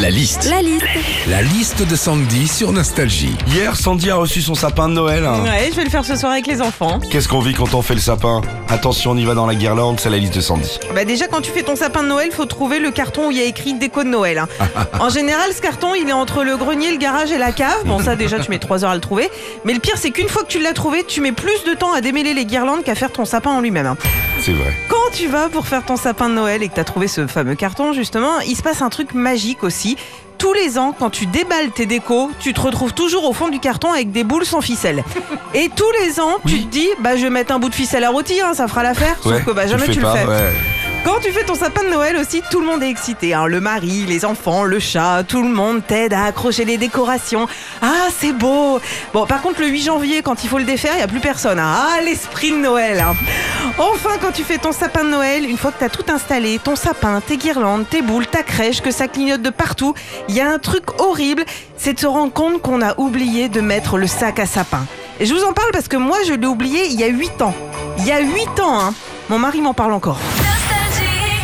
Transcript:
La liste. La liste. La liste de Sandy sur Nostalgie. Hier, Sandy a reçu son sapin de Noël. hein. Ouais, je vais le faire ce soir avec les enfants. Qu'est-ce qu'on vit quand on fait le sapin? Attention, on y va dans la guirlande, c'est la liste de Sandy. Bah déjà, quand tu fais ton sapin de Noël, faut trouver le carton où il y a écrit déco de Noël. hein. en général, ce carton, il est entre le grenier, le garage et la cave. Bon, ça déjà, tu mets 3 heures à le trouver. Mais le pire, c'est qu'une fois que tu l'as trouvé, tu mets plus de temps à démêler les guirlandes qu'à faire ton sapin en lui-même. hein. C'est vrai. Quand tu vas pour faire ton sapin de Noël et que tu as trouvé ce fameux carton, justement, il se passe un truc magique aussi. Tous les ans, quand tu déballes tes décos, tu te retrouves toujours au fond du carton avec des boules sans ficelle. Et tous les ans, tu te dis, bah je vais mettre un bout de ficelle à rôti, hein, ça fera l'affaire. Sauf que bah, jamais tu tu, le fais ouais. Quand tu fais ton sapin de Noël aussi, tout le monde est excité. hein. Le mari, les enfants, le chat, tout le monde t'aide à accrocher les décorations. Ah, c'est beau Bon, par contre, le 8 janvier, quand il faut le défaire, il n'y a plus personne. hein. Ah, l'esprit de Noël hein. Enfin, quand tu fais ton sapin de Noël, une fois que tu as tout installé, ton sapin, tes guirlandes, tes boules, ta crèche, que ça clignote de partout, il y a un truc horrible, c'est de se rendre compte qu'on a oublié de mettre le sac à sapin. Et je vous en parle parce que moi, je l'ai oublié il y a 8 ans. Il y a 8 ans, hein. Mon mari m'en parle encore.